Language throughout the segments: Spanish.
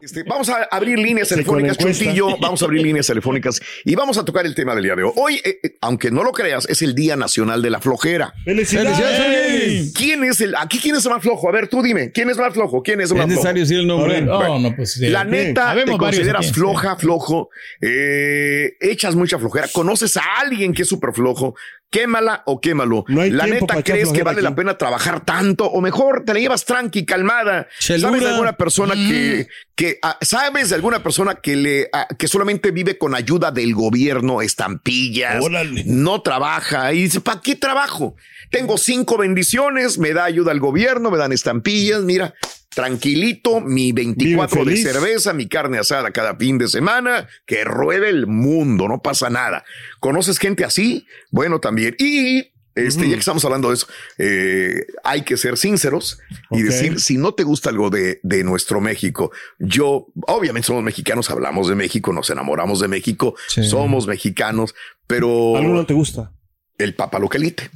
Este, vamos a abrir líneas telefónicas, Chuntillo. Vamos a abrir líneas telefónicas y vamos a tocar el tema del día de hoy. Hoy, eh, eh, aunque no lo creas, es el Día Nacional de la Flojera. ¡Felicidades! ¿Quién es el, aquí quién es el más flojo? A ver, tú dime, ¿quién es más flojo? ¿Quién es el más Es necesario flojo? decir el nombre. Bueno, No, no, pues, sí. La neta, te consideras floja, flojo, eh, echas mucha flojera, conoces a alguien que es súper flojo, quémala o quémalo. la neta, ¿crees que vale aquí. la pena trabajar tanto? O mejor, te la llevas tranqui, calmada. Chelura. ¿Sabes de alguna persona Mm. que, que ah, sabes de alguna persona que le, ah, que solamente vive con ayuda del gobierno, estampillas, Órale. no trabaja y dice, ¿para qué trabajo? Tengo cinco bendiciones, me da ayuda al gobierno, me dan estampillas, mira, tranquilito, mi 24 de cerveza, mi carne asada cada fin de semana, que ruede el mundo, no pasa nada. ¿Conoces gente así? Bueno, también. Y este, ya que estamos hablando de eso, eh, hay que ser sinceros y decir, si no te gusta algo de, de nuestro México, yo, obviamente somos mexicanos, hablamos de México, nos enamoramos de México, Sí. somos mexicanos, pero ¿Algo no te gusta? el papaloquelite.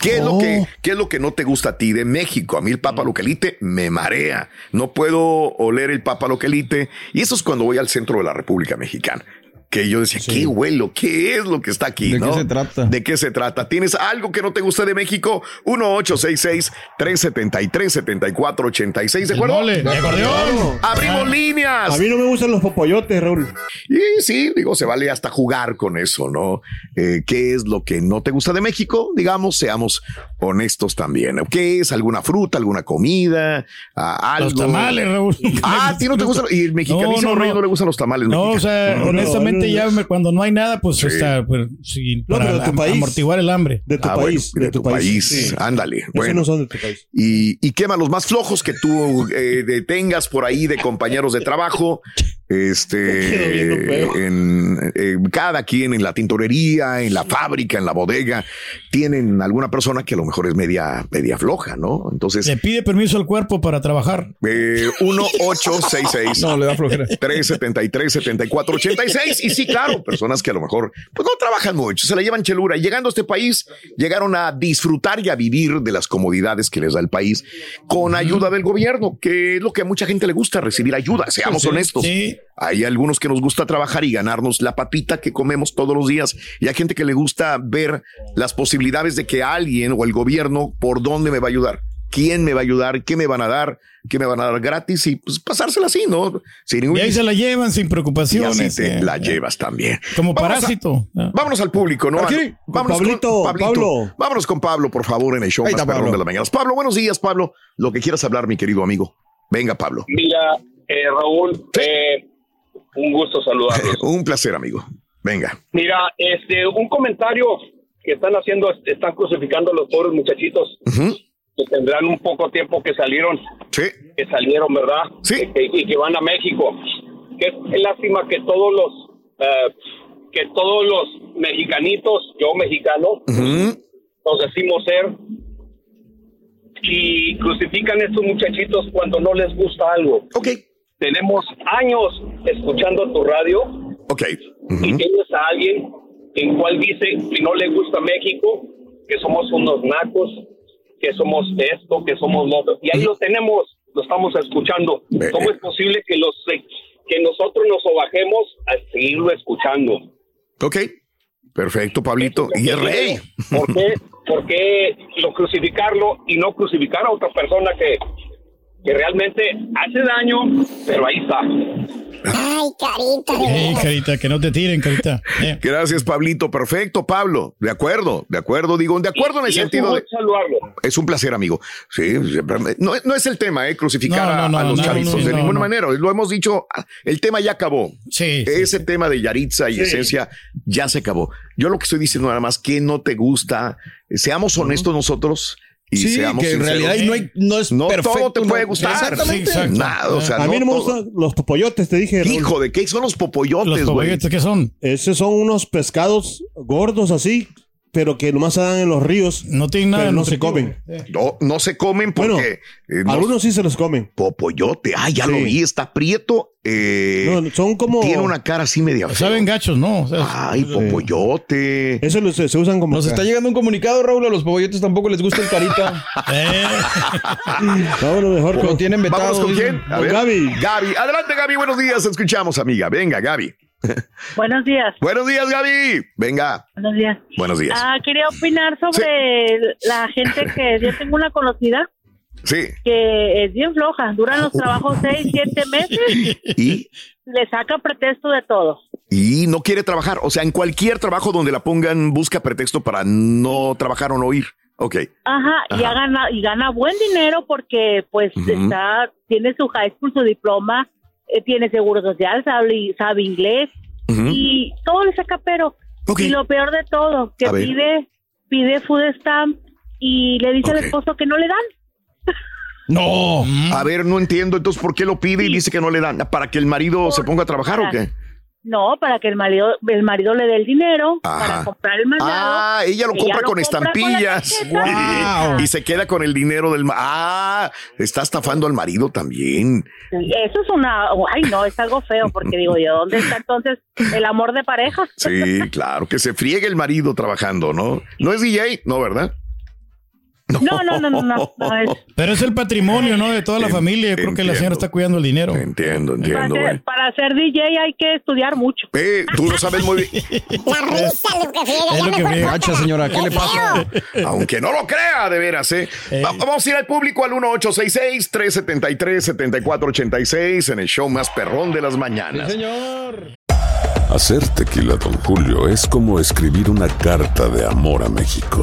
¿Qué es, lo Oh. que, ¿Qué es lo que no te gusta a ti de México? A mí el papaloquelite me marea. No puedo oler el papaloquelite. Y eso es cuando voy al centro de la República Mexicana. Que yo decía, ¿qué huelo? ¿Qué es lo que está aquí? ¿De qué se trata? ¿De qué se trata? ¿Tienes algo que no te gusta de México? 1-866-373-7486. ¿De acuerdo? Mole, de acordeón. Abrimos A líneas. mí no me gustan los popoyotes, Raúl. Y sí, digo, se vale hasta jugar con eso, ¿no? Eh, ¿Qué es lo que no te gusta de México? Digamos, seamos honestos también. ¿Qué es alguna fruta, alguna comida? ah, algo? Los tamales, Raúl. Ah, ¿a ti no te gustan? Y el mexicanísimo No, no, rey no. no le gustan los tamales. No, o mexicanos. sea, No, no, honestamente, ya me- cuando no hay nada, pues Sí. está, pues, sí, No, para pero de tu am- país. amortiguar el hambre. De tu Ah, bueno, país. de, tu país. Sí. Ándale. Bueno. no son de tu país. y, y quema los más flojos que tú eh, tengas por ahí de compañeros de trabajo. Este, en, eh, cada quien en la tintorería, en la fábrica, en la bodega, tienen alguna persona que a lo mejor es media, media floja, ¿no? Entonces, Le pide permiso al cuerpo para trabajar. eh, 1866 No, le da flojera. 373 7486 y sí, claro, personas que a lo mejor pues no trabajan mucho, se la llevan chelura y llegando a este país llegaron a disfrutar y a vivir de las comodidades que les da el país con ayuda del gobierno, que es lo que a mucha gente le gusta recibir ayuda, seamos honestos. Sí. Hay algunos que nos gusta trabajar y ganarnos la papita que comemos todos los días. Y hay gente que le gusta ver las posibilidades de que alguien o el gobierno por dónde me va a ayudar. ¿Quién me va a ayudar? ¿Qué me van a dar? ¿Qué me van a dar gratis? Y pues pasársela así, ¿no? Sin ningún... Y ahí se la llevan sin y preocupaciones. así te eh. la llevas también. Como Vámonos parásito. Ah. Vámonos al público, ¿no? Aquí, con vámonos Pablito, Pablo. Vámonos con Pablo, por favor, en el show Ahí más está, Pablo. de las mañanas. Pablo, buenos días, Pablo. Lo que quieras hablar, mi querido amigo. Venga, Pablo. Mira, eh, Raúl, eh, un gusto saludarlos. Un placer, amigo. Venga. Mira, este, un comentario que están haciendo, están crucificando a los pobres muchachitos Ujú. Que tendrán un poco tiempo que salieron, Sí. que salieron, ¿verdad? Sí. Y, y que van a México. Que es lástima que todos los, eh, que todos los mexicanitos, yo mexicano, Ujú. nos decimos ser y crucifican a estos muchachitos cuando no les gusta algo. Ok. Tenemos años escuchando tu radio Ok. y Ujú. tienes a alguien en cual dice que no le gusta México, que somos unos nacos, que somos esto, que somos lo otro. Y ahí lo tenemos, lo estamos escuchando. ¿Cómo es posible que los que nosotros nos sobajemos a seguirlo escuchando? Ok. Perfecto, Pablito. Y es rey. ¿Por qué, por qué lo crucificarlo y no crucificar a otra persona que, que realmente hace daño, pero ahí está? Ay, carita. Carita, que no te tiren, carita. Eh. Gracias, Pablito. Perfecto, Pablo. De acuerdo, de acuerdo. Digo, de acuerdo en el sentido de. gusto saludarlo. Es un placer, amigo. Sí, siempre- no, no es el tema, ¿eh? Crucificar No, no, a- no, a, los no, chavitos no, de no, ninguna no. manera. Lo hemos dicho, ah, el tema ya acabó. Sí. Ese sí. tema de Yaritza y esencia ya se acabó. Yo lo que estoy diciendo nada más, que no te gusta? Seamos honestos nosotros y Sí, seamos que en sinceros. realidad no, hay- no es No perfecto. todo te puede no- gustar. Exactamente. Sí. Nada, o sea, A mí no me gustan los popoyotes, te dije. Raúl. Hijo, ¿de qué son los popoyotes, Los popoyotes, ¿qué son? Esos son unos pescados gordos así, pero que nomás se dan en los ríos. No tienen nada. Pero no se comen. Eh. No, no se comen porque Bueno, eh, no- Algunos sí se los comen. popoyote. Ah, ya Sí. lo vi, está prieto. eh, No, son como. tiene una cara así media. Saben gachos, ¿no? O sea, Ay, popoyote. Eso lo- se, se usan como. Nos está llegando un comunicado, Raúl, a los pobolletos tampoco les gusta el carita. eh, Vámonos mejor Lo con. tienen vetado. Vámonos con quién? A ver. Gaby. Gaby. Adelante, Gaby. Buenos días. Escuchamos, amiga. Venga, Gaby. Buenos días. Buenos días, Gaby. Venga. Buenos días. Buenos días. Ah, quería opinar sobre la gente que yo tengo una conocida Sí. que es bien floja, duran los trabajos seis, siete meses, Y, le saca pretexto de todo. y no quiere trabajar. O sea, en cualquier trabajo donde la pongan, busca pretexto para no trabajar o no ir. Ok. Ajá, y Ajá. ha gana, y gana buen dinero porque pues está, tiene su high school, su diploma, eh, tiene seguro social, sabe, sabe inglés y todo le saca pero. Y lo peor de todo, que A ver. pide, pide food stamp y le dice al esposo que no le dan. No. A ver, no entiendo. Entonces, ¿por qué lo pide y dice que no le dan? ¿Para que el marido se ponga a trabajar o qué? No, para que el marido, el marido le dé el dinero Ajá. para comprar el mandado. Ah, ella lo Ella compra lo con compra estampillas. Wow. y se queda con el dinero del... ma- Ah, está estafando al marido también. Eso es una, ay no, es algo feo porque digo yo, ¿dónde está entonces el amor de pareja? Sí, claro, que se friegue el marido trabajando, ¿no? No es DJ, no, ¿verdad? No, no, no, no, no, no es. pero es el patrimonio, ¿no? De toda la familia. Yo creo que la señora está cuidando el dinero. Entiendo, entiendo, ser, para ser DJ hay que estudiar mucho. Eh, tú lo sabes muy bien. La risa lo que friega. Es ya lo que friega. Gacha, señora, ¿qué le pasa? Aunque no lo crea, de veras, ¿eh? Va- Vamos a ir al público al 1866-373-7486 en el show más perrón de las mañanas. Señor. Hacer tequila, Don Julio, es como escribir una carta de amor a México.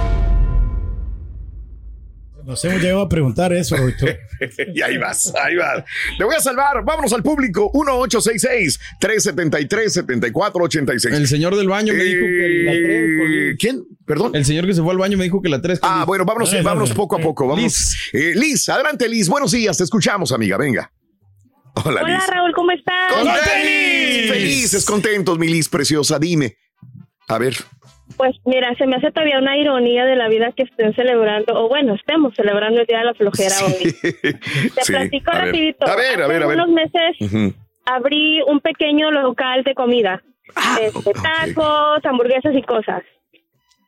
Nos hemos llegado a preguntar eso, Roberto. y ahí vas, ahí vas. Le voy a salvar. Vámonos al público. 1866-373-7486. El señor del baño me dijo que la tres, Eh, ¿Quién? Perdón. El señor que se fue al baño me dijo que la 3. Ah, bueno, vámonos, Dale, vámonos dale. poco a poco. Vamos. Liz. Eh, Liz, adelante, Liz. Buenos días, te escuchamos, amiga. Venga. Hola, Hola Liz. Raúl, ¿cómo estás? ¡Con ¡Feliz! tenis! Felices, contentos, mi Liz preciosa. Dime. A ver. Pues mira, se me hace todavía una ironía de la vida que estén celebrando, o bueno, estemos celebrando el Día de la Flojera hoy. Te Sí, platico a ver. rapidito. A ver, a Hace ver, a ver. unos meses abrí un pequeño local de comida. Ah, Este, tacos, hamburguesas y cosas.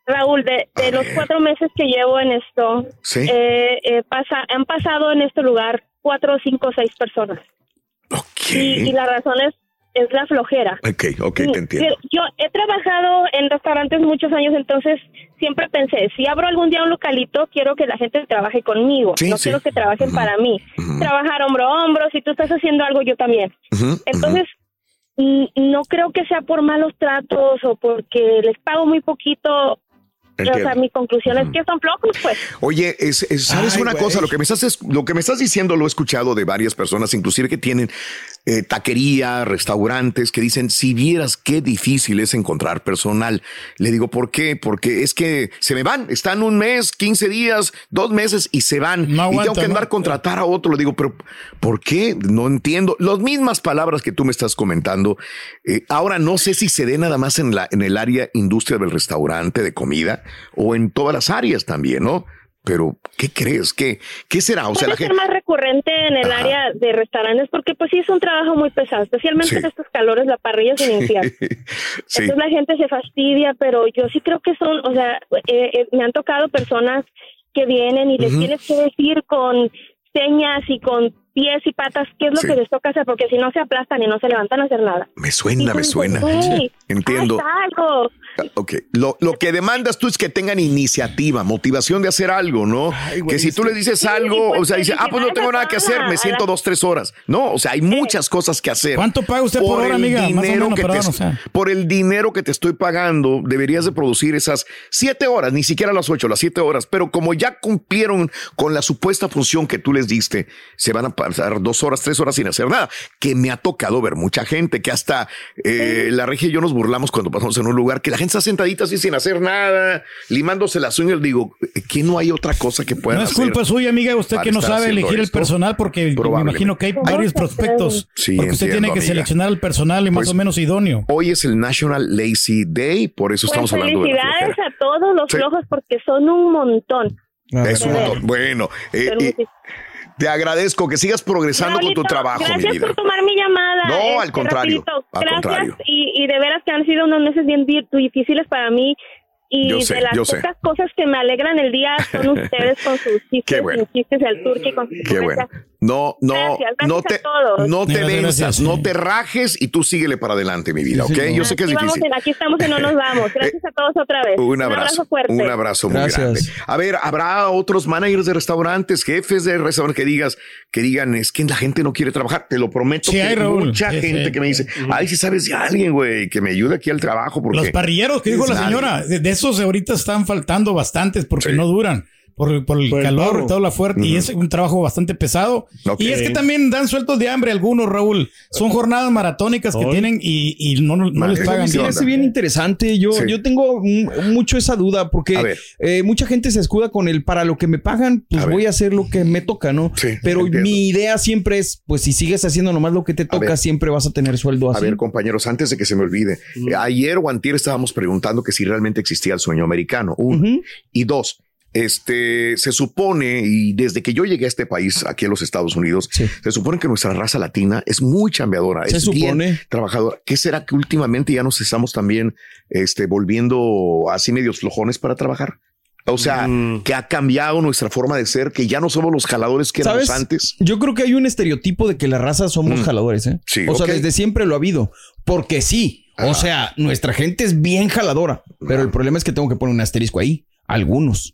Raúl, de, de los cuatro meses que llevo en esto, Sí. eh, eh, pasa, han pasado en este lugar cuatro, cinco, seis personas. Ok. Y, y la razón es, es la flojera. Ok, ok, te entiendo. Yo he trabajado en restaurantes muchos años, entonces siempre pensé, si abro algún día un localito, quiero que la gente trabaje conmigo, Sí, no sí. quiero que trabajen para mí. Trabajar hombro a hombro, si tú estás haciendo algo, yo también. Entonces, no creo que sea por malos tratos o porque les pago muy poquito. O sea, Entiendo. mi conclusión es que son flojos, pues. Oye, es, es- ¿sabes Ay, una cosa? Lo que, me estás, es- lo que me estás diciendo lo he escuchado de varias personas, inclusive que tienen eh, taquería, restaurantes, que dicen, si vieras qué difícil es encontrar personal. Le digo, ¿por qué? Porque es que se me van, están un mes, 15 días, dos meses y se van. y tengo que andar ¿no? contratar a otro. Le digo, pero ¿por qué? No entiendo. Las mismas palabras que tú me estás comentando. eh, ahora no sé si se dé nada más en, la, en el área industria del restaurante, de comida, o en todas las áreas también, ¿no? Pero, ¿qué crees? ¿Qué, qué será? O sea, la ser gente... más recurrente en el Ajá. área de restaurantes porque pues sí es un trabajo muy pesado, especialmente Sí. en estos calores, la parrilla sin infierno. sí. Entonces la gente se fastidia, pero yo sí creo que son, o sea, eh, eh, me han tocado personas que vienen y les tienes que decir con señas y con pies y patas qué es lo Sí. que les toca hacer, porque si no se aplastan y no se levantan a hacer nada. Me suena, me suena. Entiendo. haz algo. Ok, lo, lo que demandas tú es que tengan iniciativa, motivación de hacer algo, ¿no? que si tú le dices Sí, algo, pues, o sea, dice, ah, pues no tengo nada que hacer, me siento dos, tres horas. No, o sea, hay muchas cosas que hacer. ¿Cuánto paga usted por hora, amiga? Más o menos, que te- perdón, o sea. Por el dinero que te estoy pagando, deberías de producir esas siete horas, ni siquiera las ocho, las siete horas. Pero como ya cumplieron con la supuesta función que tú les diste, se van a pasar dos horas, tres horas sin hacer nada. Que me ha tocado ver mucha gente, que hasta eh, la regia y yo nos burlamos cuando pasamos en un lugar, que la gente está sentadita así sin hacer nada, limándose las uñas. Digo, ¿que no hay otra cosa que puedan No es hacer? culpa suya, amiga, usted que no sabe elegir el personal porque me imagino que hay varios prospectos. Sí, porque usted entiendo, tiene que amiga. seleccionar el personal y más Pues, o menos idóneo. Hoy es el National Lazy Day, por eso Pues estamos hablando de la felicidades a todos los Sí. flojos porque son un montón. Es un montón. Bueno, eh, Pero eh, te agradezco que sigas progresando con tu trabajo, mi Gracias vida. por tomar mi llamada. No, al Este, contrario, rapidito, al gracias contrario. Y, y de veras que han sido unos meses bien di- difíciles para mí. Y Yo sé, de las pocas cosas que me alegran el día son ustedes con sus chistes, bueno. chistes del turque con sus Qué bueno. No, no, Gracias, gracias no a te, todos. no te Gracias, venzas, gracias, no te rajes y tú síguele para adelante, mi vida, Sí, ¿ok? sí, Yo sé que es difícil. en- aquí estamos y no nos vamos. Gracias a todos otra vez. Un abrazo, fuerte. un abrazo muy Gracias. grande. A ver, habrá otros managers de restaurantes, jefes de restaurantes que digas, que digan, es que la gente no quiere trabajar. Te lo prometo Sí, que hay, Raúl. mucha Sí, gente sí. que me dice, ay, si sabes de alguien, güey, que me ayude aquí al trabajo. Porque Los parrilleros que dijo la señora, de de esos ahorita están faltando bastantes porque Sí. no duran. Por, por el Por el calor y toda la fuerte. Y es un trabajo bastante pesado. Y es que también dan sueltos de hambre algunos, Raúl. Son jornadas maratónicas que tienen y, y no, no les pagan Se me bien. interesante. Yo, Sí. yo tengo mucho esa duda A porque eh, mucha gente se escuda con el para lo que me pagan, pues A ver. voy a hacer lo que me toca, ¿no? Sí, Pero entiendo. mi idea siempre es, pues si sigues haciendo nomás lo que te toca, siempre vas a tener sueldo A así. ver, compañeros, antes de que se me olvide, ayer o antier estábamos preguntando que si realmente existía el sueño americano. Uno. Y dos, este, se supone, y desde que yo llegué a este país, aquí a los Estados Unidos, Sí. se supone que nuestra raza latina es muy chambeadora, Se es bien supone. trabajadora. ¿Qué será que últimamente ya nos estamos también este, volviendo así medios flojones para trabajar? O sea, Mm. que ha cambiado nuestra forma de ser, que ya no somos los jaladores que éramos ¿Sabes? antes. Yo creo que hay un estereotipo de que la raza somos Mm. jaladores, ¿eh? Sí, o sea, desde siempre lo ha habido. Porque sí. O sea, nuestra gente es bien jaladora. Pero el problema es que tengo que poner un asterisco ahí. Algunos.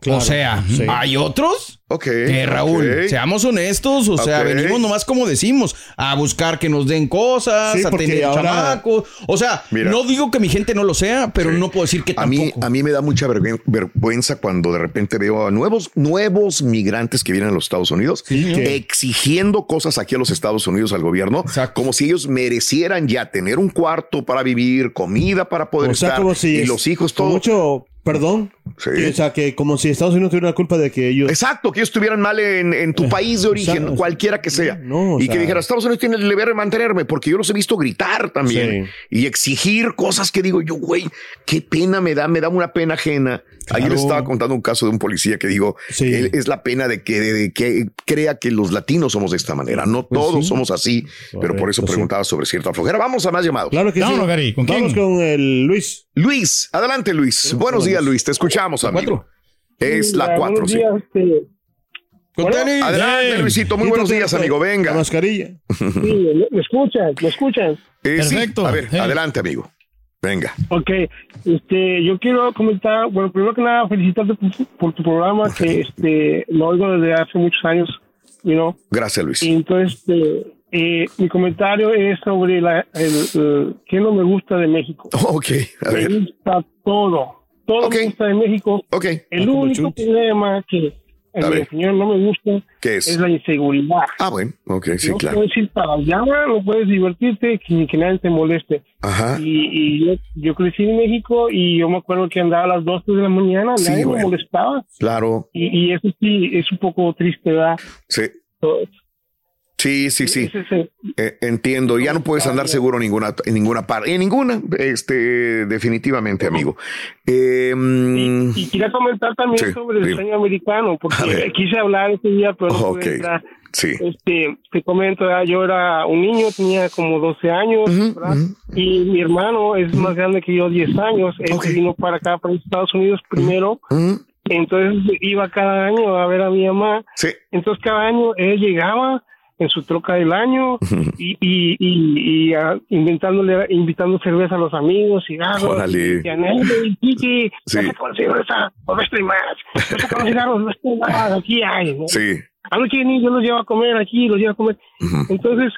Claro, o sea, sí. hay otros Ok. que Raúl, seamos honestos, o sea, venimos nomás como decimos, a buscar que nos den cosas, Sí, a tener ahora- chamacos. O sea, Mira. no digo que mi gente no lo sea, pero Sí. no puedo decir que A mí, a mí me da mucha vergüen- vergüenza cuando de repente veo a nuevos, nuevos migrantes que vienen a los Estados Unidos exigiendo cosas aquí a los Estados Unidos al gobierno, Exacto. como si ellos merecieran ya tener un cuarto para vivir, comida para poder O sea, estar como si y es- los hijos todo. Mucho perdón. Sí. Que, o sea, que como si Estados Unidos tuviera la culpa de que ellos. Exacto, que ellos estuvieran mal en, en tu país de origen, cualquiera que sea. No, o y sea- que dijera, Estados Unidos tiene el deber de mantenerme, porque yo los he visto gritar también y exigir cosas que digo yo, güey, qué pena me da, me da una pena ajena. Ayer les estaba contando un caso de un policía que digo, Sí. es la pena de que, de que crea que los latinos somos de esta manera. No Pues todos sí. somos así, pero por eso sí. preguntaba sobre cierta flojera. Vamos a más llamados. Claro que Vámonos, sí. Gary, ¿con Vamos quién? con el Luis. Luis, adelante Luis. Buenos días Luis, te escuchamos, amigo. cuatro. Es la Buenos cuatro, sí. días, este. Adelante Bien. Luisito, muy buenos días, la- amigo. La Venga. mascarilla. sí, ¿me, escuchan? ¿Me escuchan? Eh, sí, Perfecto. A ver, Sí. adelante, amigo. Venga. Ok, este, yo quiero comentar, bueno, primero que nada, felicitarte por, tu- por tu programa, que este, lo oigo desde hace muchos años, you know, Gracias, Luis. y entonces, este, eh, mi comentario es sobre la, el, el- qué no me gusta de México. Ok, a ver. Me gusta todo. Todo me gusta de México. Ok. El único problema que, en A mi opinión, no me gusta ¿Qué es? la inseguridad. Ah, bueno, ok, sí, no claro. puedes ir para allá, no puedes divertirte, que, que nadie te moleste. Ajá. Y, y yo, yo crecí en México y yo me acuerdo que andaba a las 2 de la mañana, Sí, nadie me bueno. molestaba. Claro, Y, y eso sí, es un poco triste, ¿verdad? sí. Sí, sí, sí. Eh, entiendo. Ya no puedes andar seguro en ninguna, en ninguna parte. En ninguna, este, definitivamente, amigo. Eh, mm, Y quería comentar también Sí, sobre el sueño americano, porque quise hablar ese día, pero no Ok, pude entrar. sí. Este, te comento, ¿verdad? yo era un niño, tenía como 12 años, ¿verdad? y mi hermano es más grande que yo, 10 años. Él vino para acá, para Estados Unidos primero. Entonces iba cada año a ver a mi mamá. Entonces cada año él llegaba en su troca del año y, y, y, y, ah, inventándole, invitando cerveza a los amigos, cigarros. Órale. Y Anel, y Kiki, Sí. con cerveza, o no estoy más. A con cigarros, no estoy más, aquí hay. ¿no? Sí. Anoche yo los llevo a comer aquí, los llevo a comer. Entonces,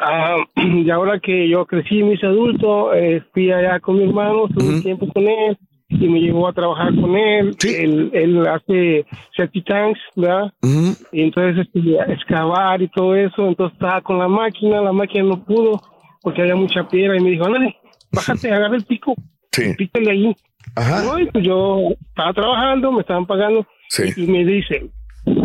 ah, y ahora que yo crecí, me hice adulto, eh, fui allá con mi hermano, tuve un tiempo con él y me llevó a trabajar con él. Él, él hace septic tanks, ¿verdad? Y entonces este, excavar y todo eso. Entonces estaba con la máquina, la máquina no pudo porque había mucha piedra y me dijo, ándale, bájate, agarra el pico, sí. pícale ahí. No, y pues yo estaba trabajando, me estaban pagando y, y me dice,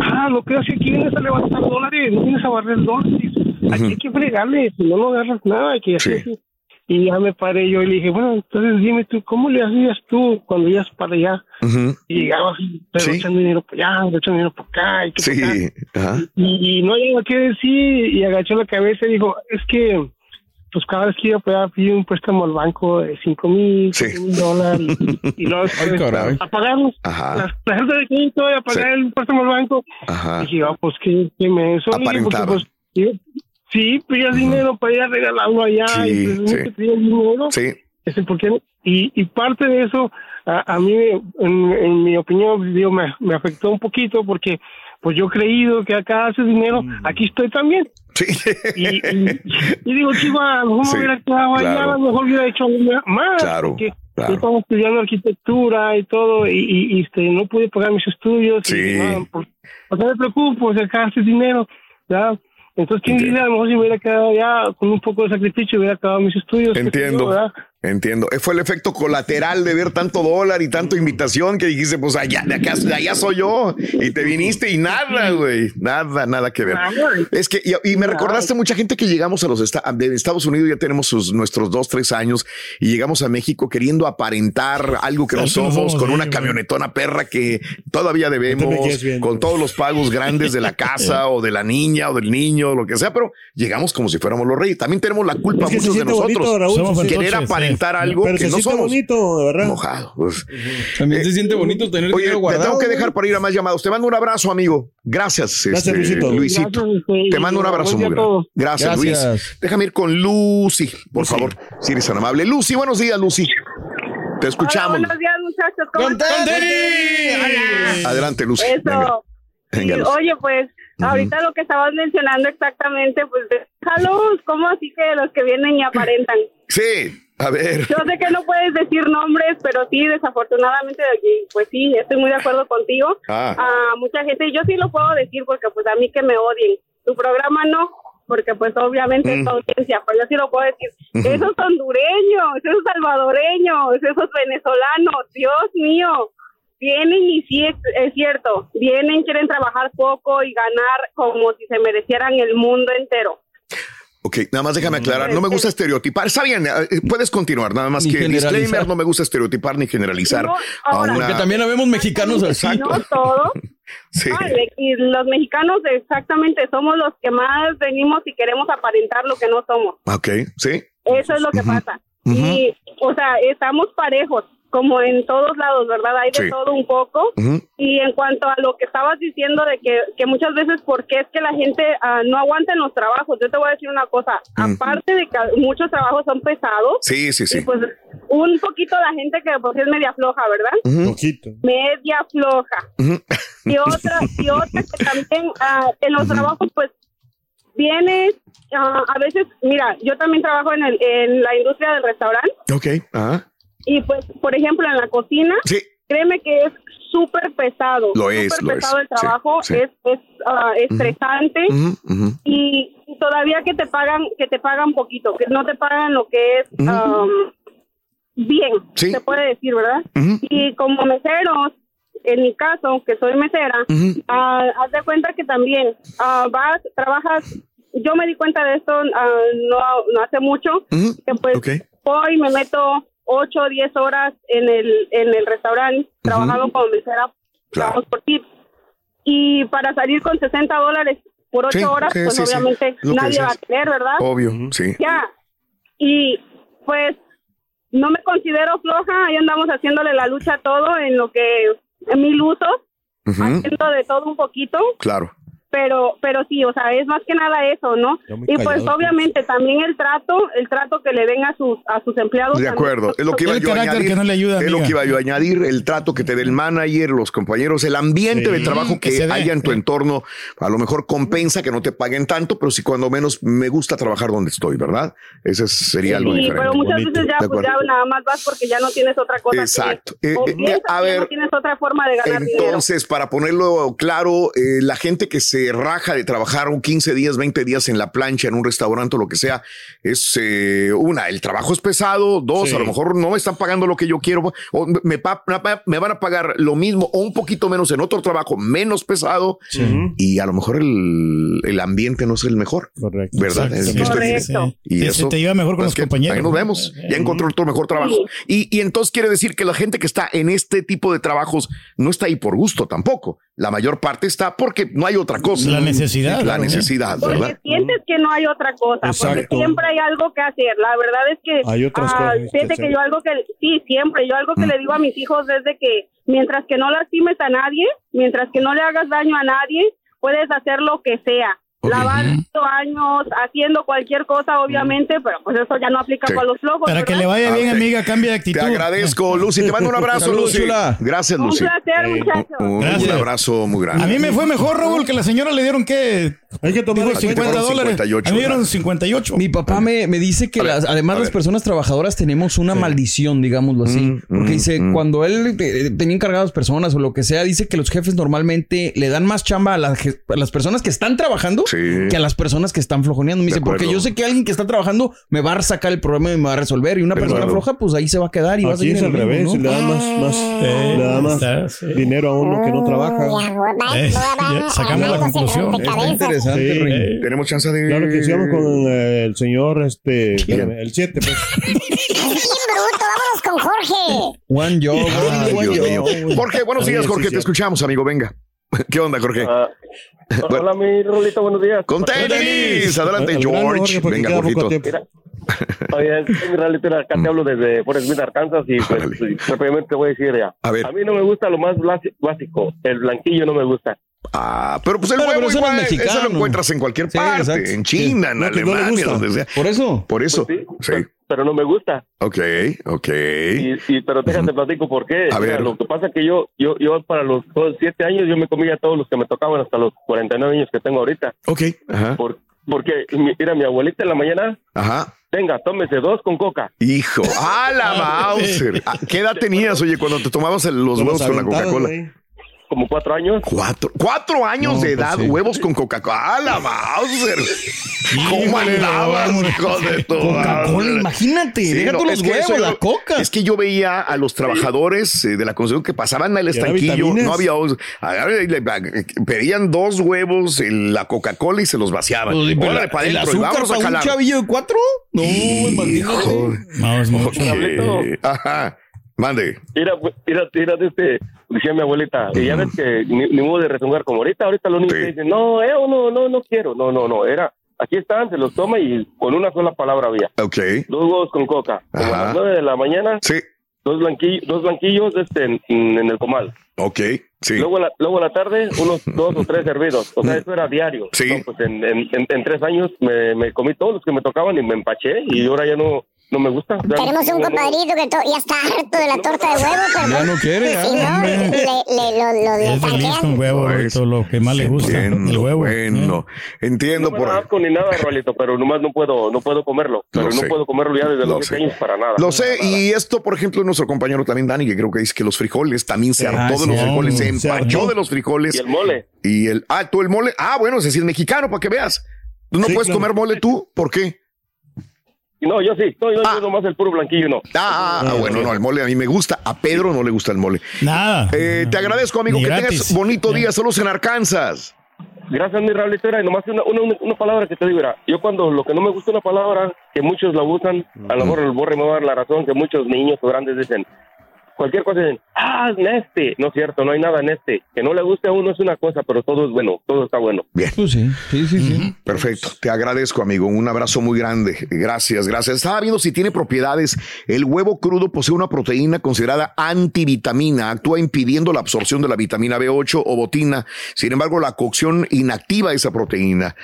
ah, lo que hace aquí vienes a levantar dólares, no vienes a barrer dólares. Aquí hay que fregarle, si no, no agarras nada, hay que hacer así. Y ya me paré yo y le dije, bueno, entonces dime tú, ¿cómo le hacías tú cuando ibas para allá? Y llegabas pero echando dinero para allá, echando dinero para acá, y que para acá. Sí. Ajá. Y, y no había qué decir y agachó la cabeza y dijo, es que pues cada vez que iba a pedir un préstamo al banco de cinco mil, mil dólares y, y luego a pagarlos. Ajá. La, la gente de crédito y a pagar el préstamo al banco. Ajá. Y dije, ah, pues qué, qué menso. le dije, porque, pues, sí, sí, pedías dinero para ir a regalarlo allá Sí, y pues, sí. no pedías dinero. Sí. Este, ¿por qué no? y, y parte de eso, a, a mí, en, en mi opinión, digo, me, me afectó un poquito porque pues yo he creído que acá haces dinero, aquí estoy también. Y, y- y digo, chico, a lo mejor Sí, hubiera quedado allá, claro. a lo mejor hubiera hecho algo más. Claro, porque claro. yo estaba estudiando arquitectura y todo, y, y, y, este, no pude pagar mis estudios. Sí. Y, nada, pues, pues, no me preocupo, si acá haces dinero, ¿ya? Entonces, ¿quién diría? A lo mejor si me hubiera quedado ya con un poco de sacrificio, hubiera acabado mis estudios. yo, Entiendo. Eh, Fue el efecto colateral de ver tanto dólar y tanto invitación que dijiste, pues allá, de acá, de allá soy yo. Y te viniste y nada, güey. Nada, nada que ver. Es que, y, y me recordaste mucha gente que llegamos a los esta- de Estados Unidos, ya tenemos sus, nuestros dos, tres años y llegamos a México queriendo aparentar algo que no somos, con una camionetona perra que todavía debemos, con todos los pagos grandes de la casa o de la niña o del niño, o lo que sea, pero llegamos como si fuéramos los reyes. También tenemos la culpa muchos de nosotros. querer aparentar sí. algo Pero que se no siente somos. bonito, de verdad. Mojado. pues. También se siente bonito tener Oye, dinero te guardado. tengo que dejar para ir a más llamados. Te mando un abrazo, amigo. Gracias, Gracias, este, Luisito. Luisito. Gracias, Te mando un abrazo muy grande. Gracias, Gracias. Luis. Déjame ir con Lucy, por favor, si eres tan amable. Lucy, buenos días, Lucy. Te escuchamos. Hola, buenos días, muchachos. ¿Cómo? Hola. Adelante, Lucy. Eso. Venga. Sí, Venga, Lucy. oye, pues, ahorita lo que estabas mencionando exactamente, pues, déjalos, ¿cómo así que los que vienen y aparentan? Sí, a ver. Yo sé que no puedes decir nombres, pero sí, desafortunadamente, pues sí, estoy muy de acuerdo contigo. Ah. A mucha gente, yo sí lo puedo decir porque, pues, a mí que me odien. Tu programa no, porque, pues, obviamente es Mm. tu audiencia, pero yo sí lo puedo decir. Esos hondureños, esos salvadoreños, esos venezolanos, Dios mío, vienen y sí es, es cierto, vienen, quieren trabajar poco y ganar como si se merecieran el mundo entero. Ok, nada más déjame aclarar. No me gusta estereotipar. Está bien, eh, puedes continuar. Nada más Ni que disclaimer, no me gusta estereotipar ni generalizar. No, a ahora- una- Porque también habemos mexicanos así. No todo. Sí. Vale, y los mexicanos exactamente somos los que más venimos y queremos aparentar lo que no somos. Ok, sí. Eso es lo que pasa. Y, o sea, estamos parejos, como en todos lados, ¿verdad? Hay de Sí. todo un poco. Y en cuanto a lo que estabas diciendo de que, que muchas veces, ¿por qué es que la gente ah, no aguanta en los trabajos? Yo te voy a decir una cosa. Aparte de que muchos trabajos son pesados, Sí, sí, sí. y pues un poquito la gente que pues es media floja, ¿verdad? Ujú. Poquito. Media floja. Y otra, y otra que también ah, en los trabajos, pues vienes, ah, a veces, mira, yo también trabajo en, el, en la industria del restaurante Ok, ajá. Y pues, por ejemplo, en la cocina, créeme que es súper pesado. Lo es, súper lo pesado es, el trabajo, sí, sí. es, es ah, estresante y todavía que te pagan, que te pagan poquito, que no te pagan lo que es am, bien, se puede decir, ¿verdad? Y como meseros, en mi caso, que soy mesera, ah, haz de cuenta que también ah, vas, trabajas, yo me di cuenta de esto ah, no, no hace mucho, que pues Ok. voy, me meto 8 o 10 horas en el, en el restaurante, trabajando como mesera, trabajos por tips, y para salir con 60 dólares por 8 Sí, horas, sí, pues sí, obviamente nadie va a querer, ¿verdad? Obvio, sí. Ya. Y pues no me considero floja, ahí andamos haciéndole la lucha a todo en lo que, en mil usos, Ujú. haciendo de todo un poquito, Claro. Pero pero sí, o sea, es más que nada eso, ¿no? Y pues callado, obviamente también el trato, el trato que le den a sus a sus empleados. De acuerdo, es lo que iba El yo a carácter añadir. que no le ayuda, es lo que iba yo a añadir, el trato que te dé el manager, los compañeros, el ambiente Sí, de trabajo que que, haya en tu sí. entorno. A lo mejor compensa que no te paguen tanto, pero sí cuando menos me gusta trabajar donde estoy, ¿verdad? Ese sería algo Sí, diferente. pero muchas Bonito. veces ya, pues ya nada más vas porque ya no tienes otra cosa. que Exacto. hacer. Eh, O eh, piensas a que ver, no tienes otra forma de ganar dinero. Entonces, para ponerlo claro, eh, la gente que se raja de trabajar un 15 días, 20 días en la plancha, en un restaurante o lo que sea, es eh, una, el trabajo es pesado, dos, Sí. a lo mejor no me están pagando lo que yo quiero, o me, van a pagar lo mismo o un poquito menos en otro trabajo menos pesado, y a lo mejor el, el ambiente no es el mejor. Correcto. ¿Verdad? Correcto. Y Sí, eso, se te lleva mejor con los que compañeros. Ahí nos vemos. Ya encontró otro mejor trabajo. Y, y entonces quiere decir que la gente que está en este tipo de trabajos no está ahí por gusto tampoco. La mayor parte está porque no hay otra cosa. La necesidad, La necesidad, Porque ¿verdad? sientes que no hay otra cosa, porque Exacto. siempre hay algo que hacer. La verdad es que, Hay otras ah, cosas que fíjate que yo algo que, sí, siempre, yo algo que Mm. le digo a mis hijos es de que mientras que no lastimes a nadie, mientras que no le hagas daño a nadie, puedes hacer lo que sea. Lavando años, haciendo cualquier cosa, obviamente, pero pues eso ya no aplica. Sí. para los flojos. Para que ¿verdad? le vaya bien, ok. amiga, cambia de actitud. Te agradezco, Lucy. Te mando un abrazo, Lucy. chula. Gracias, Un Lucy. placer, muchachos. Un, un abrazo muy grande. A mí me fue mejor, Raúl, que la señora le dieron que Hay que tomar dijo en cuenta. 50 dólares. 58, a mí dieron ¿verdad? 58. Mi papá me, me dice que las- además las personas trabajadoras tenemos una maldición, digámoslo así. Mm, porque mm, dice, mm. cuando él eh, tenía encargadas personas o lo que sea, dice que los jefes normalmente le dan más chamba a las, je- a las personas que están trabajando Sí. que a las personas que están flojoneando. Me De dice, porque yo sé que alguien que está trabajando me va a sacar el problema y me va a resolver. Y una De persona acuerdo. floja, pues ahí se va a quedar y va a seguir es al mismo, revés, ¿no? le dan más, más, le da más está, sí. dinero a uno que no trabaja. Eh, sacamos la conclusión. Está. Interesante, Sí. Rey. Tenemos chance de. Claro que hicimos con eh, el señor, este, espérame, el 7, pues. Vámonos con Jorge. Ay, Dios job. mío. Jorge, buenos días, sí, Jorge. sí. Te escuchamos, amigo. Venga. ¿Qué onda, Jorge? Ah, Bueno. hola, mi Rolito, buenos días. Con tenis. Adelante, George. Jorge, Venga, Jorgito. oye, sí, mi Rolito, acá te hablo desde Forest Smith, Arkansas, y pues sí, rápidamente te voy a decir ya. A ver. A mí no me gusta lo más básico, el blanquillo no me gusta. Ah, pero pues el Pero, huevo pero eso es igual, eso mexicano. lo encuentras en cualquier Sí, parte, exacto. en China, en No, no Alemania, donde sea. Por eso. Por eso. Pues sí, Sí. pero, pero no me gusta. Ok, ok. Y, y- pero déjate platico por qué. A Mira, ver. lo que pasa que yo, yo, yo para los siete años yo me comía todos los que me tocaban hasta los 49 años que tengo ahorita. Ok, ajá. Por, porque, mi- mira, mi abuelita en la mañana, Ajá. venga, tómese dos con coca. Hijo, a la Mauser. Ah, ¿Qué edad tenías, oye, cuando te tomabas el- los huevos con la Coca-Cola? Como cuatro años. Cuatro, cuatro años No, de pues edad, sí. huevos con Coca-Cola. ¡A la Mauser! ¿Cómo andabas, hijo de Coca-Cola, imagínate. Sí, deja no, los huevos, eso la yo- coca. Es que yo veía a los trabajadores eh, de la construcción que pasaban al ¿Y era estanquillo, no había pedían dos huevos, el- la Coca-Cola y se los vaciaban. Pues, Órale, la- pa' ¿El azúcar para un chavillo de cuatro? No, imagínate. Hijo. No, es mucho. Ok. Ajá. Mande. Mira, pues, mira, mira, de este, decía mi abuelita, y ya ves que ni, ni modo de rezongar como ahorita, ahorita los niños Sí. dicen, no, eh, no, no, no quiero, no, no, no, era, aquí están, se los toma y con una sola palabra había, Ok. dos huevos con coca, como Ajá. a las nueve de la mañana, Sí. dos blanquillos, dos blanquillos este, en, en el comal, Ok. Sí. luego, a la, luego a la tarde, unos dos o tres hervidos, o sea, eso era diario, Sí. No, pues en, en, en- en tres años me, me comí todos los que me tocaban y me empaché, y ahora ya no, no me gusta. Tenemos no- un no- compadrito que ya está harto de la torta de huevo, pero Ya pues, no quiere, si no, le, le- lo, lo, le Es feliz con huevo, Roberto, lo que más le gusta. Entiendo, el huevo. Bueno, entiendo No me por asco ni nada, Rolito, pero nomás no puedo, no puedo comerlo. Pero Lo no sé. puedo comerlo ya desde Lo los 7 sé. años para nada. Lo sé, y esto, por ejemplo, nuestro compañero también Dani, que creo que dice que los frijoles también se Ah, hartó de los sí, frijoles, se empachó de los frijoles. Y el mole. Y el, ah, tú el mole, ah, bueno, ese sí es mexicano, para que veas. ¿Tú no Sí, puedes claro. comer mole tú? ¿Por qué? No, yo sí, no, yo, yo nomás el puro blanquillo no. Ah, ah, ah, bueno, no, el mole a mí me gusta, a Pedro no le gusta el mole. Nada. Eh, te agradezco, amigo, Ni que gratis. tengas bonito día, saludos en Arkansas. Gracias, mi Raulito. Era, y nomás una, una, una palabra que te digo, era, yo cuando lo que no me gusta una palabra, que muchos la usan, a lo mejor el borre me va a dar la razón, que muchos niños o grandes dicen, cualquier cosa dicen, ah, neste. No es cierto, no hay nada neste. Que no le guste a uno es una cosa, pero todo es bueno, todo está bueno. Bien. Pues sí, sí, sí, sí. Perfecto, te agradezco amigo, un abrazo muy grande, gracias, gracias. Estaba viendo si tiene propiedades, el huevo crudo posee una proteína considerada antivitamina, actúa impidiendo la absorción de la vitamina B8 o botina, sin embargo la cocción inactiva esa proteína.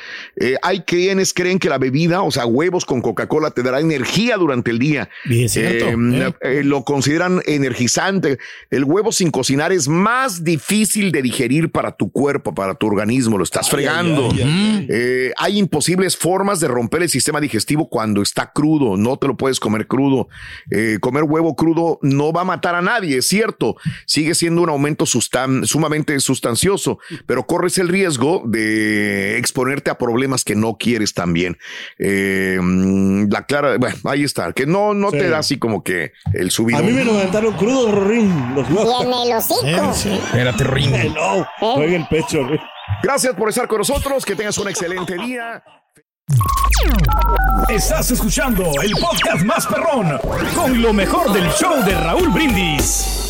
Eh, hay quienes creen que la bebida, o sea, huevos con Coca-Cola te dará energía durante el día. Es cierto, Eh, eh. eh, lo consideran energizante. El huevo sin cocinar es más difícil de digerir para tu cuerpo, para tu organismo, lo estás fregando. Eh, hay imposibles formas de romper el sistema digestivo cuando está crudo, no te lo puedes comer crudo. Eh, comer huevo crudo no va a matar a nadie, es cierto, sigue siendo un aumento sustan- sumamente sustancioso, pero corres el riesgo de exponerte a problemas que no quieres también. Eh, mm, la clara, bueno, ahí está, que no, no Sí. te da así como que el subido. A mí me lo aventaron crudo, Rorín. Los Y en el hocico. Espérate, Rin. No, fue en el pecho. güey. Gracias por estar con nosotros, que tengas un excelente día. Estás escuchando el podcast más perrón con lo mejor del show de Raúl Brindis.